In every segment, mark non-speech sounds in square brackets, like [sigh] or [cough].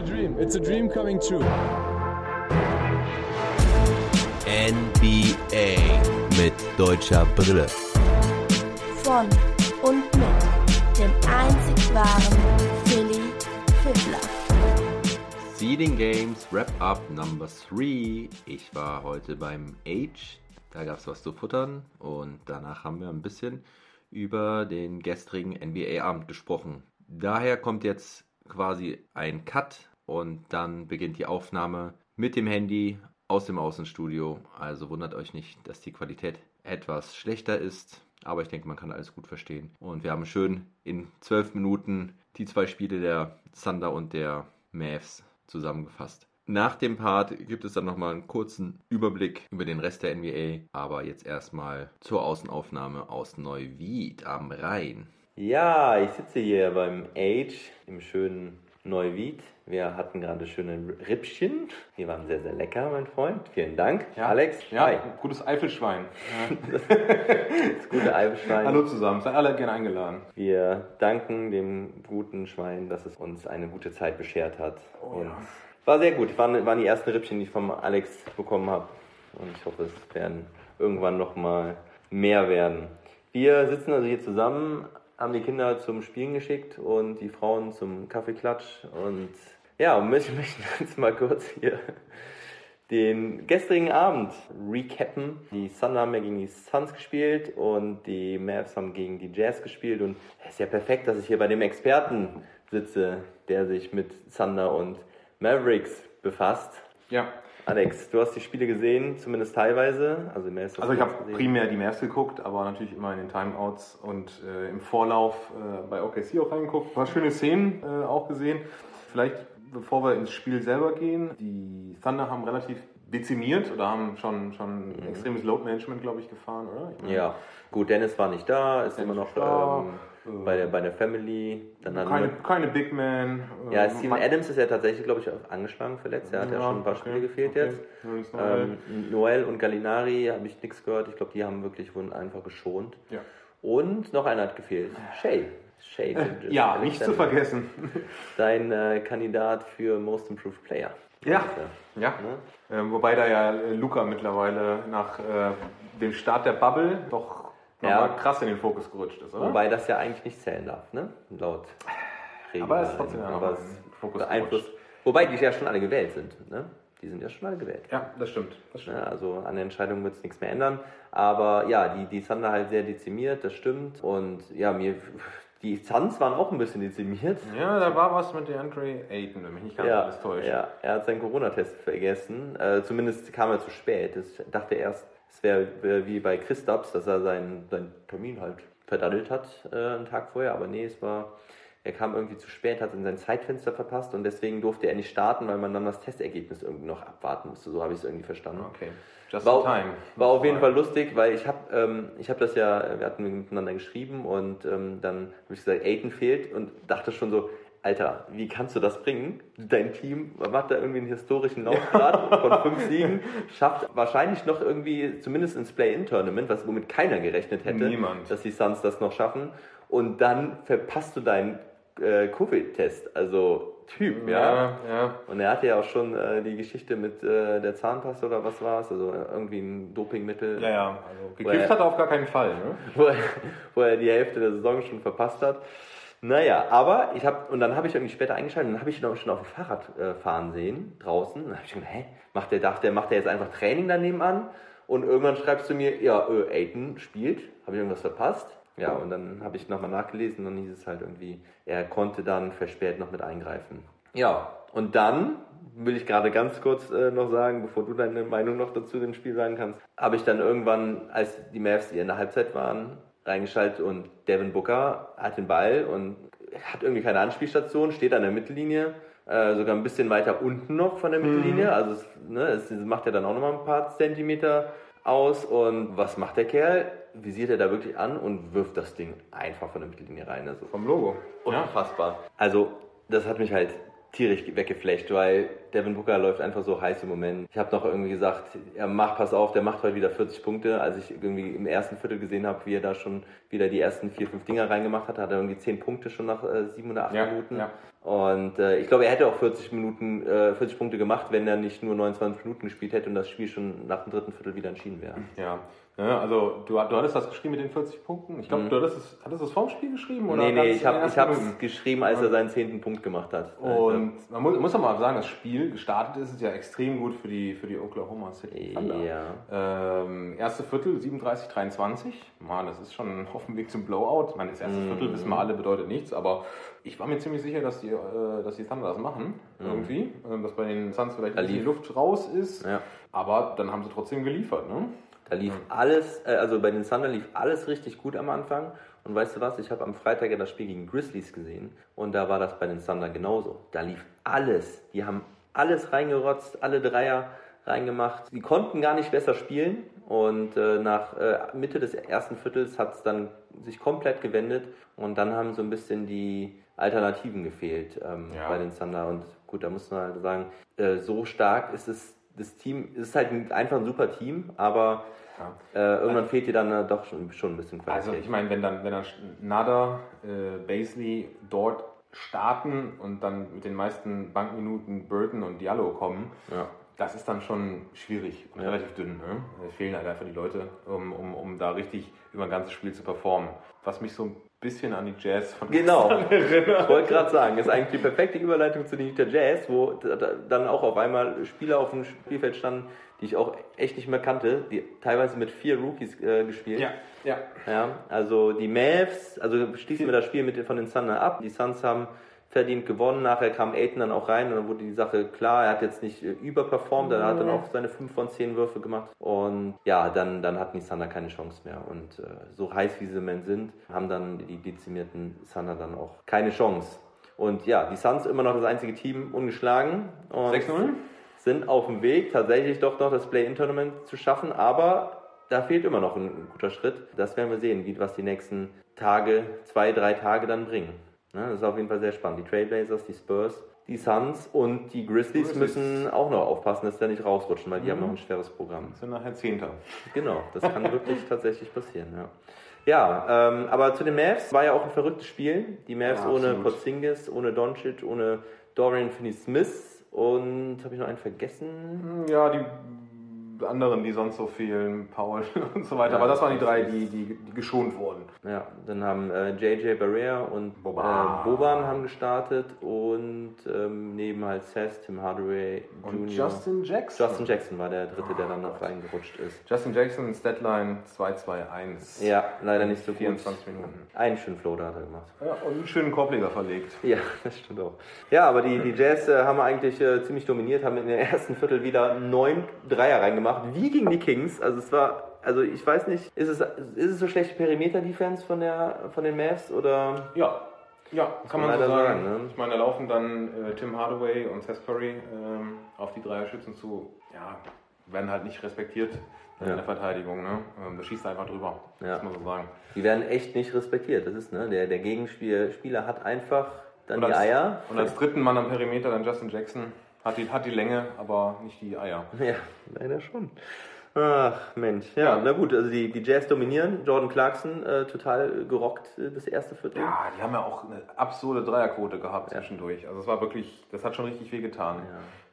a dream. It's a dream coming true. NBA mit deutscher Brille. Von und mit dem einzig wahren Philly Fiddler. Seeding Games Wrap-Up Number 3. Ich war heute beim Age. Da gab es was zu futtern und danach haben wir ein bisschen über den gestrigen NBA-Abend gesprochen. Daher kommt jetzt quasi ein Cut und dann beginnt die Aufnahme mit dem Handy aus dem Außenstudio. Also wundert euch nicht, dass die Qualität etwas schlechter ist. Aber ich denke, man kann alles gut verstehen. Und wir haben schön in zwölf Minuten die zwei Spiele der Thunder und der Mavs zusammengefasst. Nach dem Part gibt es dann nochmal einen kurzen Überblick über den Rest der NBA. Aber jetzt erstmal zur Außenaufnahme aus Neuwied am Rhein. Ja, ich sitze hier beim Age im schönen Neuwied. Wir hatten gerade schöne Rippchen. Die waren sehr, sehr lecker, mein Freund. Vielen Dank. Ja. Alex, Ja, hi. gutes Eifelschwein. [laughs] Das gute Eibenschwein. Hallo zusammen, seid alle gerne eingeladen. Wir danken dem guten Schwein, dass es uns eine gute Zeit beschert hat. Oh Und ja. war sehr gut. Waren, waren die ersten Rippchen, die ich vom Alex bekommen habe. Und ich hoffe, es werden irgendwann noch mal mehr werden. Wir sitzen also hier zusammen, haben die Kinder zum Spielen geschickt und die Frauen zum Kaffeeklatsch. Und ja, und möchten [laughs] möchten jetzt mal kurz hier den gestrigen Abend recappen. Die Thunder haben ja gegen die Suns gespielt und die Mavs haben gegen die Jazz gespielt. Und es ist ja perfekt, dass ich hier bei dem Experten sitze, der sich mit Thunder und Mavericks befasst. Ja, Alex, du hast die Spiele gesehen, zumindest teilweise. Also, Mavs hast also ich habe primär die Mavs geguckt, aber natürlich immer in den Timeouts und äh, im Vorlauf äh, bei OKC auch reingeguckt. Ein paar schöne Szenen äh, auch gesehen. Vielleicht, bevor wir ins Spiel selber gehen, die Thunder haben relativ dezimiert oder haben schon, schon extremes Load Management, glaube ich, gefahren, oder? Ich meine, Ja, gut, Dennis war nicht da, ist Dennis immer noch ist da. Bei, der, bei der Family. Dann Keine, wir- keine Big Man. äh, Ja, Steven Adams ist ja tatsächlich, glaube ich, auch angeschlagen verletzt. Er hat ja, Ja, schon ein paar okay, Spiele gefehlt okay. jetzt. Noel. Ähm, Noel und Gallinari habe ich nichts gehört. Ich glaube, die haben wirklich wurden einfach geschont. Ja. Und noch einer hat gefehlt. Shay. Shay. Gilgeous Ja, nicht zu Alexander. vergessen. [laughs] Dein äh, Kandidat für Most Improved Player. Ja, ja. Ne? Ähm, wobei da ja äh, Luca mittlerweile nach äh, dem Start der Bubble doch Ja. krass in den Fokus gerutscht ist, oder? Wobei das ja eigentlich nicht zählen darf, ne? Laut Regeln. Aber es ist trotzdem ja Aber Fokus beeinflusst. gerutscht. Wobei die ja schon alle gewählt sind, ne? Die sind ja schon alle gewählt. Ja, das stimmt. Das stimmt. Ja, also an der Entscheidung wird es nichts mehr ändern. Aber ja, die, die Thunder halt sehr dezimiert, das stimmt. Und ja, mir, die Suns waren auch ein bisschen dezimiert. Ja, da war was mit DeAndre Ayton, wenn mich nicht ganz Ja, alles täuscht. ja, er hat seinen Corona-Test vergessen. Äh, zumindest kam er zu spät. Ich dachte erst, es wäre wär wie bei Christaps, dass er seinen, seinen Termin halt verdaddelt hat äh, einen Tag vorher. Aber nee, es war, er kam irgendwie zu spät, hat in sein Zeitfenster verpasst und deswegen durfte er nicht starten, weil man dann das Testergebnis irgendwie noch abwarten musste. So habe ich es irgendwie verstanden. Okay. Just War, time. war auf jeden Fall lustig, weil ich habe ähm, ich hab das ja, wir hatten miteinander geschrieben und ähm, dann habe ich gesagt, Aiden fehlt und dachte schon so, Alter, wie kannst du das bringen? Dein Team macht da irgendwie einen historischen Laufgrad von fünf Siegen, schafft wahrscheinlich noch irgendwie, zumindest ins Play-In-Tournament, was womit keiner gerechnet hätte, Niemand. dass die Suns das noch schaffen. Und dann verpasst du deinen äh, Covid-Test. Also Typ, ja. Ja, ja. Und er hatte ja auch schon äh, die Geschichte mit äh, der Zahnpasta oder was war es, also irgendwie ein Dopingmittel, Ja, ja. Also, gekifft hat er auf gar keinen Fall, ne? [laughs] wo, er, wo er die Hälfte der Saison schon verpasst hat. Naja, aber ich habe, und dann habe ich irgendwie später eingeschaltet, und dann habe ich ihn auch schon auf dem Fahrrad äh, fahren sehen, draußen. Dann habe ich gedacht, hä, macht der, dachte, der, macht der jetzt einfach Training daneben an? Und irgendwann schreibst du mir, ja, äh, Aiden spielt, habe ich irgendwas verpasst? Ja, und dann habe ich nochmal nachgelesen und dann hieß es halt irgendwie, er konnte dann verspätet noch mit eingreifen. Ja, und dann will ich gerade ganz kurz äh, noch sagen, bevor du deine Meinung noch dazu dem Spiel sagen kannst, habe ich dann irgendwann, als die Mavs in der Halbzeit waren, reingeschaltet und Devin Booker hat den Ball und hat irgendwie keine Anspielstation, steht an der Mittellinie, äh, sogar ein bisschen weiter unten noch von der Mittellinie, also es, ne, es macht ja dann auch nochmal ein paar Zentimeter aus und was macht der Kerl? Visiert er da wirklich an und wirft das Ding einfach von der Mittellinie rein. Also Vom Logo. Ja. Unfassbar. Also, das hat mich halt tierisch weggeflecht, weil Devin Booker läuft einfach so heiß im Moment. Ich habe noch irgendwie gesagt, er macht, pass auf, der macht heute wieder 40 Punkte. Als ich irgendwie im ersten Viertel gesehen habe, wie er da schon wieder die ersten vier, fünf Dinger reingemacht hat, hat er irgendwie 10 Punkte schon nach äh, sieben oder acht Ja, Minuten. ja. Und äh, ich glaube, er hätte auch 40 Minuten, äh, 40 Punkte gemacht, wenn er nicht nur 29 Minuten gespielt hätte und das Spiel schon nach dem dritten Viertel wieder entschieden wäre. Ja. Ja, also du, du hattest das geschrieben mit den 40 Punkten. Ich glaube, du hattest es, hattest es vorm Spiel geschrieben? Oder Mhm. nee, nee, ich habe Minuten? geschrieben, als er seinen zehnten Punkt gemacht hat. Und man muss, muss doch mal sagen, das Spiel gestartet ist es ja extrem gut für die, für die Oklahoma City Thunder. Ja. Ähm, erste Viertel 37, 23. Mann, das ist schon auf dem Weg zum Blowout. Ich meine, das erste Viertel wissen wir alle bedeutet nichts, aber ich war mir ziemlich sicher, dass die, äh, dass die Thunder das machen. Irgendwie. Ähm, dass bei den Suns vielleicht die. Luft raus ist. Ja. Aber dann haben sie trotzdem geliefert. Ne? Da lief alles, äh, also bei den Thunder lief alles richtig gut am Anfang. Und weißt du was, ich habe am Freitag ja das Spiel gegen Grizzlies gesehen und da war das bei den Thunder genauso. Da lief alles. Die haben alles reingerotzt, alle Dreier reingemacht. Die konnten gar nicht besser spielen und äh, nach äh, Mitte des ersten Viertels hat es dann sich komplett gewendet und dann haben so ein bisschen die Alternativen gefehlt ähm, Ja. bei den Thunder. Und gut, da muss man halt sagen, äh, so stark ist es, das Team, es ist halt ein- einfach ein super Team, aber Ja. äh, irgendwann fehlt dir dann äh, doch schon, schon ein bisschen Qualität. Also ich meine, wenn dann, wenn dann Nada, äh, Basley dort starten und dann mit den meisten Bankminuten Burton und Diallo kommen, ja. das ist dann schon schwierig und relativ dünn. Ne? Es fehlen halt einfach die Leute, um, um, um da richtig über ein ganzes Spiel zu performen. Was mich so ein bisschen an die Jazz von Genau. [laughs] Ich wollte gerade sagen, ist eigentlich die perfekte Überleitung zu den Utah Jazz, wo da- da- dann auch auf einmal Spieler auf dem Spielfeld standen, die ich auch echt nicht mehr kannte, die teilweise mit vier Rookies äh, gespielt. Ja, ja. Ja, also die Mavs, also schließen wir das Spiel mit den, von den Thunder ab. Die Suns haben verdient gewonnen. Nachher kam Aiton dann auch rein und dann wurde die Sache klar. Er hat jetzt nicht äh, überperformt, er hat dann auch seine 5 von 10 Würfe gemacht. Und ja, dann, dann hatten die Thunder keine Chance mehr. Und äh, so heiß wie sie im Moment sind, haben dann die dezimierten Thunder dann auch keine Chance. Und ja, die Suns immer noch das einzige Team ungeschlagen. Und 6-0? sind auf dem Weg, tatsächlich doch noch das Play-In-Tournament zu schaffen, aber da fehlt immer noch ein guter Schritt. Das werden wir sehen, wie, was die nächsten Tage, zwei, drei Tage dann bringen. Ne, das ist auf jeden Fall sehr spannend. Die Trailblazers, die Spurs, die Suns und die Grizzlies, Grizzlies. müssen auch noch aufpassen, dass sie da nicht rausrutschen, weil die haben noch ein schweres Programm. Sind nachher Zehnter. Genau, das kann wirklich [laughs] tatsächlich passieren, ja. Ja, ähm, aber zu den Mavs war ja auch ein verrücktes Spiel. Die Mavs Ja, ohne. Porzingis, ohne Doncic, ohne Dorian Finney-Smith und habe ich noch einen vergessen? Ja, die anderen, die sonst so fehlen, Paul [laughs] und so weiter. Ja, Aber das waren die drei, die, die, die geschont wurden. Ja, dann haben äh, JJ Barrea und Boban. Äh, Boban haben gestartet und ähm, neben halt Seth, Tim Hardaway Und Jr. Justin Jackson. Justin Jackson war der dritte, der dann noch reingerutscht ist. Justin Jackson, Statline 221. Ja, leider nicht so gut. 24 Minuten. Einen schönen Floater hat er gemacht. Ja, und einen schönen Korbleger verlegt. Ja, das stimmt auch. Ja, aber die, die Jazz äh, haben eigentlich äh, ziemlich dominiert, haben in der ersten Viertel wieder neun Dreier reingemacht, wie gegen die Kings. Also es war, also ich weiß nicht, ist es, ist es so schlechte Perimeter-Defense von, der, von den Mavs oder Ja, ja, kann man man so sagen. sagen, ne? Ich meine, da laufen dann äh, Tim Hardaway und Seth Curry ähm, auf die Dreierschützen zu. Ja, werden halt nicht respektiert in Ja. der Verteidigung. Ne? Ähm, da schießt einfach drüber, Ja. muss man so sagen. die werden echt nicht respektiert. Das ist, ne, der, der Gegenspieler hat einfach dann Und die als, Eier. Und als dritten Mann am Perimeter dann Justin Jackson. Hat die, hat die Länge, aber nicht die Eier. [laughs] Ja, leider schon. Ach, Mensch. Ja, Ja. na gut, also die, die Jazz dominieren. Jordan Clarkson äh, total gerockt äh, das erste Viertel. Ja, die haben ja auch eine absurde Dreierquote gehabt zwischendurch. Also es war wirklich, das hat schon richtig weh getan.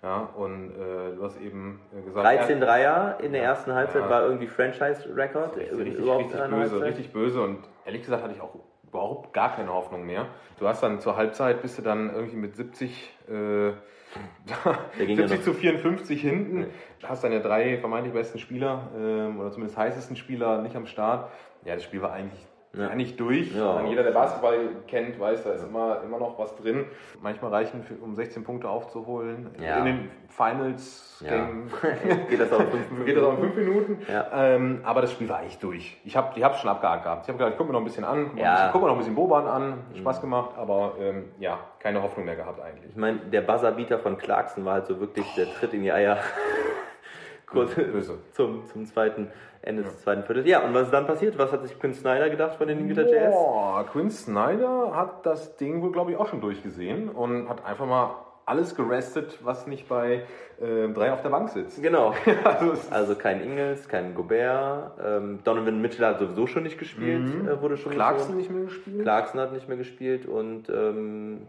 Ja, und äh, du hast eben äh, gesagt, 13 Dreier in der ersten Halbzeit Ja. war irgendwie Franchise-Record. Richtig, richtig, überhaupt richtig einer böse, Halbzeit. richtig böse und ehrlich gesagt hatte ich auch überhaupt gar keine Hoffnung mehr. Du hast dann zur Halbzeit bist du dann irgendwie mit 70, äh, Der ging ja 70 noch. zu 54 hinten, hast deine drei vermeintlich besten Spieler ähm, oder zumindest heißesten Spieler nicht am Start. Ja, das Spiel war eigentlich Ja. eigentlich durch. Ja. Jeder, der Basketball kennt, weiß, da ist immer, immer noch was drin. Manchmal reichen, für, um 16 Punkte aufzuholen. Ja. In den Finals [laughs] Geht das auch in fünf [laughs] Minuten. Ja. Ähm, aber das Spiel war echt durch. Ich habe ich hab's schon abgehakt gehabt. Ich habe gedacht, ich guck mir noch ein bisschen an, guck, mal, guck mir noch ein bisschen Boban an. Hat Spaß gemacht, aber ähm, ja, keine Hoffnung mehr gehabt eigentlich. Ich meine, der Buzzerbeater von Clarkson war halt so wirklich der Tritt in die Eier. [laughs] Kurz [laughs] zum, zum zweiten Ende des zweiten Viertels. Ja, und was ist dann passiert? Was hat sich Quinn Snyder gedacht von den Utah Jazz? Boah, Quinn Snyder hat das Ding wohl, glaube ich, auch schon durchgesehen und hat einfach mal alles gerestet, was nicht bei äh, drei auf der Bank sitzt. Genau. [laughs] Also Also kein Ingels, kein Gobert. Ähm, Donovan Mitchell hat sowieso schon nicht gespielt, äh, wurde schon Mhm. Clarkson nicht mehr gespielt. Clarkson hat nicht mehr gespielt und ähm,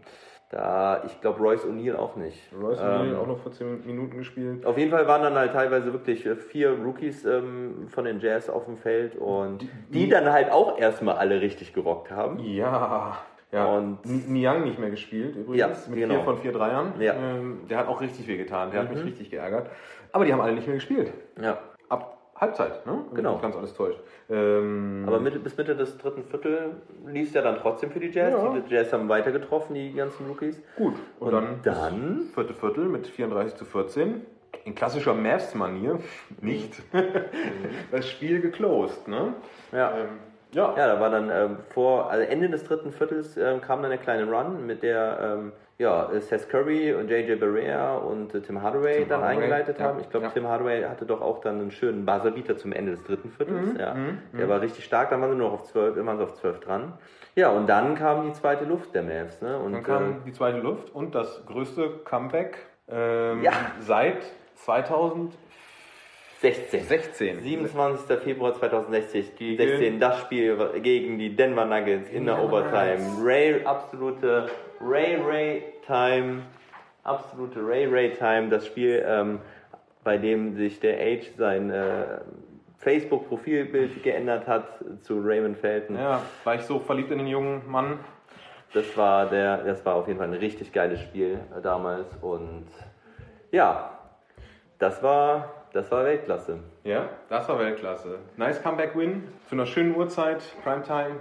da, ich glaube, Royce O'Neal auch nicht. Royce O'Neal Ähm, auch noch 14 Minuten gespielt. Auf jeden Fall waren dann halt teilweise wirklich äh, vier Rookies ähm, von den Jazz auf dem Feld und die dann halt auch erstmal alle richtig gerockt haben. Ja. Ja, Und- Niang nicht mehr gespielt übrigens, Ja, mit genau. vier von vier Dreiern. Ja. Ähm, der hat auch richtig wehgetan, der hat Mhm. mich richtig geärgert. Aber die haben alle nicht mehr gespielt. Ja. Halbzeit, ne? Genau. Ganz alles täuscht. Ähm, Aber Mitte, bis Mitte des dritten Viertel lief es ja dann trotzdem für die Jazz. Ja. Die Jazz haben weiter getroffen, die ganzen Rookies. gut. Und, Und dann, dann? vierte Viertel mit 34 zu 14. In klassischer Mavs-Manier [laughs] nicht. [laughs] das Spiel geclosed, ne? Ja. Ähm, ja. Ja, da war dann ähm, vor also Ende des dritten Viertels ähm, kam dann der kleine Run, mit der ähm, ja, Seth Curry und JJ Barrea und äh, Tim Hardaway Tim dann Hardaway, eingeleitet ja, haben. Ich glaube, ja. Tim Hardaway hatte doch auch dann einen schönen Buzzerbeater zum Ende des dritten Viertels. Mhm, ja. Der war richtig stark, dann waren sie nur noch auf 12, immer so auf 12 dran. Ja, und dann kam die zweite Luft der Mavs. Ne? Und, Dann kam äh, die zweite Luft und das größte Comeback ähm, Ja. seit 2016. 16. 27. Februar 2016, Gegen- 16, das Spiel gegen die Denver Nuggets in der Overtime. Ray, absolute Ray Ray Time, absolute Ray Ray Time. Das Spiel, ähm, bei dem sich der Age sein äh, Facebook-Profilbild geändert hat zu Raymond Felton. Ja, war ich so verliebt in den jungen Mann. Das war der, das war auf jeden Fall ein richtig geiles Spiel äh, damals und ja, das war, das war Weltklasse. Ja, das war Weltklasse. Nice Comeback-Win zu einer schönen Uhrzeit, Primetime.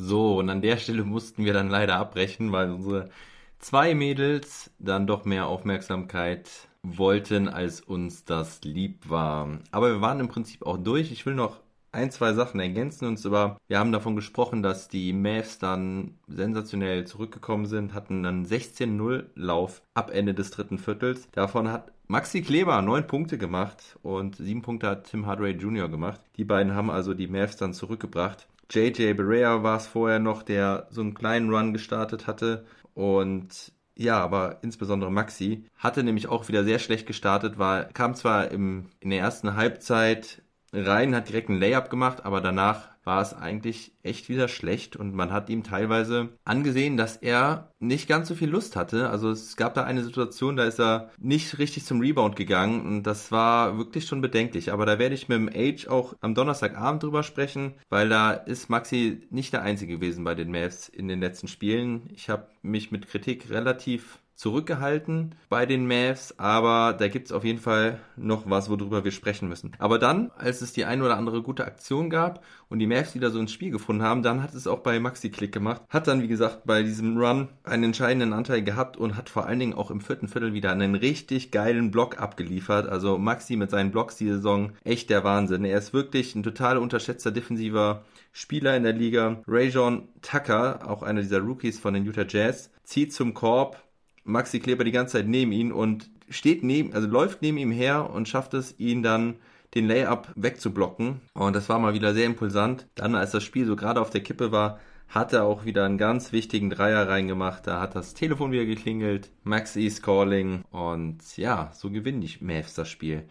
So, und an der Stelle mussten wir dann leider abbrechen, weil unsere zwei Mädels dann doch mehr Aufmerksamkeit wollten, als uns das lieb war. Aber wir waren im Prinzip auch durch. Ich will noch ein, zwei Sachen ergänzen. Und zwar, wir haben davon gesprochen, dass die Mavs dann sensationell zurückgekommen sind, hatten einen 16-0-Lauf ab Ende des dritten Viertels. Davon hat Maxi Kleber neun Punkte gemacht und sieben Punkte hat Tim Hardaway Jr. gemacht. Die beiden haben also die Mavs dann zurückgebracht. JJ Barea war es vorher noch, der so einen kleinen Run gestartet hatte. Und ja, aber insbesondere Maxi hatte nämlich auch wieder sehr schlecht gestartet, war, kam zwar im, in der ersten Halbzeit rein, hat direkt einen Layup gemacht, aber danach war es eigentlich echt wieder schlecht und man hat ihm teilweise angesehen, dass er nicht ganz so viel Lust hatte. Also es gab da eine Situation, da ist er nicht richtig zum Rebound gegangen und das war wirklich schon bedenklich. Aber da werde ich mit dem Age auch am Donnerstagabend drüber sprechen, weil da ist Maxi nicht der Einzige gewesen bei den Mavs in den letzten Spielen. Ich habe mich mit Kritik relativ zurückgehalten bei den Mavs, aber da gibt's auf jeden Fall noch was, worüber wir sprechen müssen. Aber dann, als es die ein oder andere gute Aktion gab und die Mavs wieder so ins Spiel gefunden haben, dann hat es auch bei Maxi Klick gemacht. Hat dann, wie gesagt, bei diesem Run einen entscheidenden Anteil gehabt und hat vor allen Dingen auch im vierten Viertel wieder einen richtig geilen Block abgeliefert. Also Maxi mit seinen Blocks die Saison echt der Wahnsinn. Er ist wirklich ein total unterschätzter defensiver Spieler in der Liga. Rajon Tucker, auch einer dieser Rookies von den Utah Jazz, zieht zum Korb, Maxi Kleber die ganze Zeit neben ihn und steht neben, also läuft neben ihm her und schafft es, ihn dann den Layup wegzublocken. Und das war mal wieder sehr impulsant. Dann, als das Spiel so gerade auf der Kippe war, hat er auch wieder einen ganz wichtigen Dreier reingemacht. Da hat das Telefon wieder geklingelt. Maxi ist calling. Und ja, so gewinnen die Mavs das Spiel.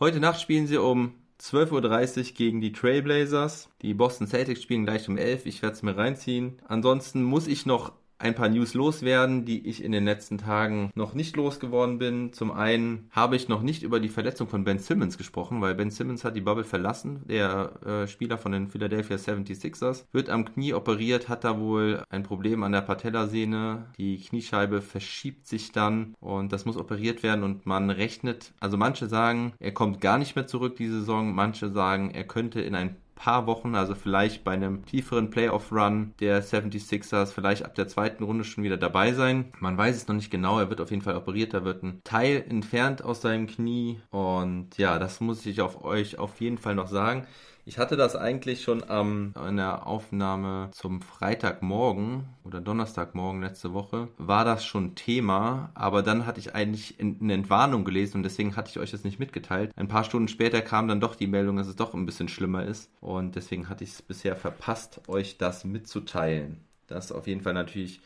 Heute Nacht spielen sie um 12.30 Uhr gegen die Trailblazers. Die Boston Celtics spielen gleich um 11 Uhr. Ich werde es mir reinziehen. Ansonsten muss ich noch ein paar News loswerden, die ich in den letzten Tagen noch nicht losgeworden bin. Zum einen habe ich noch nicht über die Verletzung von Ben Simmons gesprochen, weil Ben Simmons hat die Bubble verlassen, der äh, Spieler von den Philadelphia 76ers, wird am Knie operiert, hat da wohl ein Problem an der Patellasehne. Die Kniescheibe verschiebt sich dann und das muss operiert werden und man rechnet, also manche sagen, er kommt gar nicht mehr zurück diese Saison, manche sagen, er könnte in ein paar Wochen, also vielleicht bei einem tieferen Playoff-Run der 76ers, vielleicht ab der zweiten Runde schon wieder dabei sein. Man weiß es noch nicht genau, er wird auf jeden Fall operiert, da wird ein Teil entfernt aus seinem Knie und ja, das muss ich auf euch auf jeden Fall noch sagen. Ich hatte das eigentlich schon am, in der Aufnahme zum Freitagmorgen oder Donnerstagmorgen letzte Woche, war das schon Thema, aber dann hatte ich eigentlich eine Entwarnung gelesen und deswegen hatte ich euch das nicht mitgeteilt. Ein paar Stunden später kam dann doch die Meldung, dass es doch ein bisschen schlimmer ist und deswegen hatte ich es bisher verpasst, euch das mitzuteilen. Das ist auf jeden Fall natürlich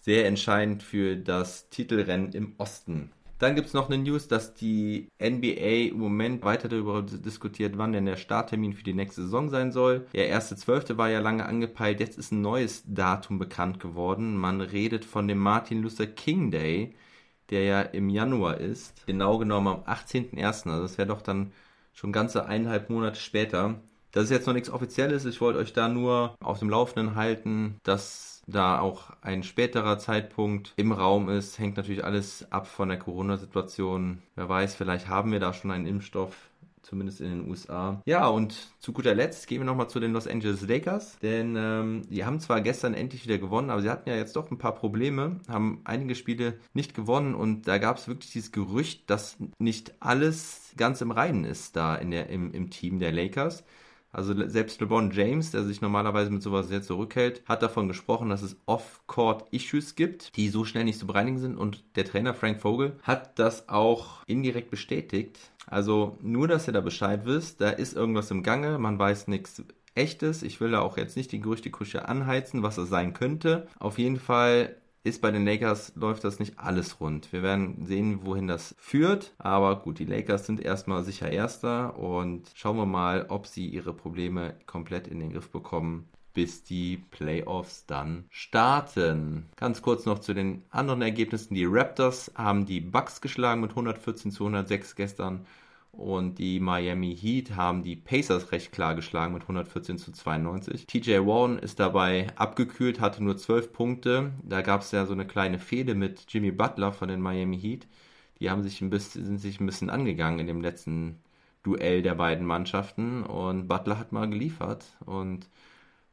sehr entscheidend für das Titelrennen im Osten. Dann gibt es noch eine News, dass die NBA im Moment weiter darüber diskutiert, wann denn der Starttermin für die nächste Saison sein soll. Der erste Zwölfte war ja lange angepeilt, jetzt ist ein neues Datum bekannt geworden. Man redet von dem Martin Luther King Day, der ja im Januar ist. Genau genommen am 18.01. Also das wäre doch dann schon ganze eineinhalb Monate später. Das ist jetzt noch nichts Offizielles. Ich wollte euch da nur auf dem Laufenden halten, dass da auch ein späterer Zeitpunkt im Raum ist, hängt natürlich alles ab von der Corona-Situation. Wer weiß, vielleicht haben wir da schon einen Impfstoff zumindest in den USA. Ja, und zu guter Letzt gehen wir nochmal zu den Los Angeles Lakers, denn ähm, die haben zwar gestern endlich wieder gewonnen, aber sie hatten ja jetzt doch ein paar Probleme, haben einige Spiele nicht gewonnen und da gab es wirklich dieses Gerücht, dass nicht alles ganz im Reinen ist da in der, im, im Team der Lakers. Also selbst LeBron James, der sich normalerweise mit sowas sehr zurückhält, hat davon gesprochen, dass es Off-Court-Issues gibt, die so schnell nicht zu bereinigen sind. Und der Trainer Frank Vogel hat das auch indirekt bestätigt. Also nur, dass ihr da Bescheid wisst, da ist irgendwas im Gange, man weiß nichts Echtes. Ich will da auch jetzt nicht die Gerüchteküche anheizen, was es sein könnte. Auf jeden Fall ist bei den Lakers läuft das nicht alles rund. Wir werden sehen, wohin das führt. Aber gut, die Lakers sind erstmal sicher Erster und schauen wir mal, ob sie ihre Probleme komplett in den Griff bekommen bis die Playoffs dann starten. Ganz kurz noch zu den anderen Ergebnissen. Die Raptors haben die Bucks geschlagen mit 114 zu 106 gestern. Und die Miami Heat haben die Pacers recht klar geschlagen mit 114 zu 92. TJ Warren ist dabei abgekühlt, hatte nur 12 Punkte. Da gab es ja so eine kleine Fehde mit Jimmy Butler von den Miami Heat. Die haben sich ein bisschen, sind sich ein bisschen angegangen in dem letzten Duell der beiden Mannschaften. Und Butler hat mal geliefert. Und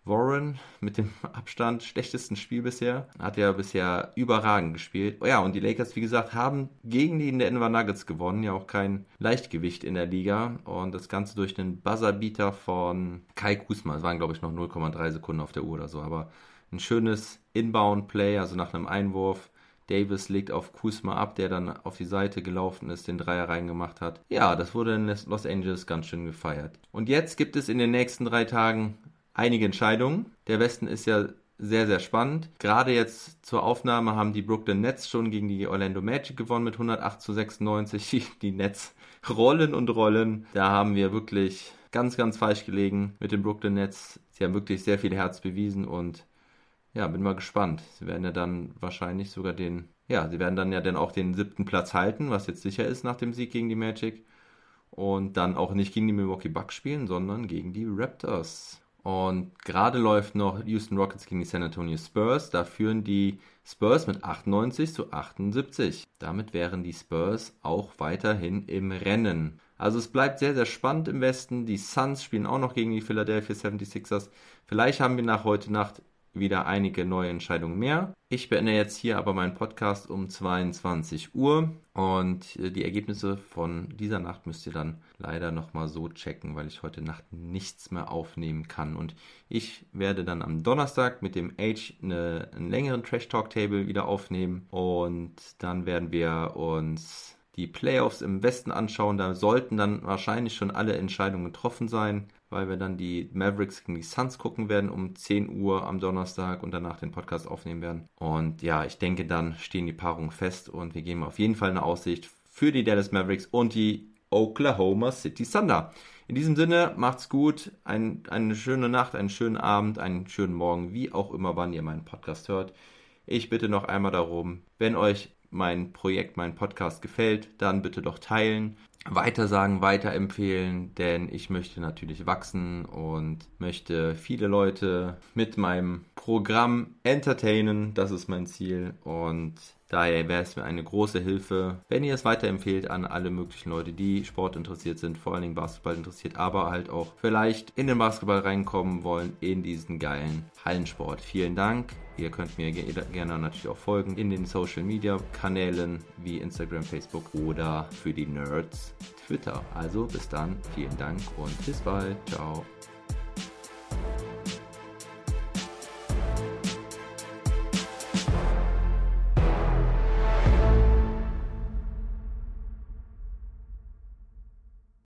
Warren mit dem [laughs] Abstand schlechtesten Spiel bisher. Hat ja bisher überragend gespielt. Ja, und die Lakers, wie gesagt, haben gegen die Denver Nuggets gewonnen. Ja, auch kein Leichtgewicht in der Liga. Und das Ganze durch einen Buzzerbeater von Kai Kusma. Es waren, glaube ich, noch 0,3 Sekunden auf der Uhr oder so. Aber ein schönes Inbound-Play, also nach einem Einwurf. Davis legt auf Kusma ab, der dann auf die Seite gelaufen ist, den Dreier reingemacht hat. Ja, das wurde in Los Angeles ganz schön gefeiert. Und jetzt gibt es in den nächsten drei Tagen einige Entscheidungen. Der Westen ist ja sehr, sehr spannend. Gerade jetzt zur Aufnahme haben die Brooklyn Nets schon gegen die Orlando Magic gewonnen mit 108 zu 96. Die Nets rollen und rollen. Da haben wir wirklich ganz, ganz falsch gelegen mit den Brooklyn Nets. Sie haben wirklich sehr viel Herz bewiesen und ja, bin mal gespannt. Sie werden ja dann wahrscheinlich sogar den, ja, sie werden dann ja dann auch den siebten Platz halten, was jetzt sicher ist nach dem Sieg gegen die Magic. Und dann auch nicht gegen die Milwaukee Bucks spielen, sondern gegen die Raptors. Und gerade läuft noch Houston Rockets gegen die San Antonio Spurs. Da führen die Spurs mit 98 zu 78. Damit wären die Spurs auch weiterhin im Rennen. Also es bleibt sehr, sehr spannend im Westen. Die Suns spielen auch noch gegen die Philadelphia 76ers. Vielleicht haben wir nach heute Nacht wieder einige neue Entscheidungen mehr. Ich beende jetzt hier aber meinen Podcast um 22 Uhr und äh, die Ergebnisse von dieser Nacht müsst ihr dann leider nochmal so checken, weil ich heute Nacht nichts mehr aufnehmen kann. Und ich werde dann am Donnerstag mit dem Age eine, einen längeren Trash Talk Table wieder aufnehmen und dann werden wir uns die Playoffs im Westen anschauen. Da sollten dann wahrscheinlich schon alle Entscheidungen getroffen sein weil wir dann die Mavericks gegen die Suns gucken werden um 10 Uhr am Donnerstag und danach den Podcast aufnehmen werden. Und ja, ich denke, dann stehen die Paarungen fest und wir geben auf jeden Fall eine Aussicht für die Dallas Mavericks und die Oklahoma City Thunder. In diesem Sinne, macht's gut, ein, eine schöne Nacht, einen schönen Abend, einen schönen Morgen, wie auch immer, wann ihr meinen Podcast hört. Ich bitte noch einmal darum, wenn euch mein Projekt, mein Podcast gefällt, dann bitte doch teilen, weitersagen, weiterempfehlen, denn ich möchte natürlich wachsen und möchte viele Leute mit meinem Programm entertainen. Das ist mein Ziel und daher wäre es mir eine große Hilfe, wenn ihr es weiterempfehlt an alle möglichen Leute, die Sport interessiert sind, vor allen Dingen Basketball interessiert, aber halt auch vielleicht in den Basketball reinkommen wollen, in diesen geilen Hallensport. Vielen Dank. Ihr könnt mir gerne natürlich auch folgen in den Social Media Kanälen wie Instagram, Facebook oder für die Nerds Twitter. Also bis dann, vielen Dank und bis bald. Ciao.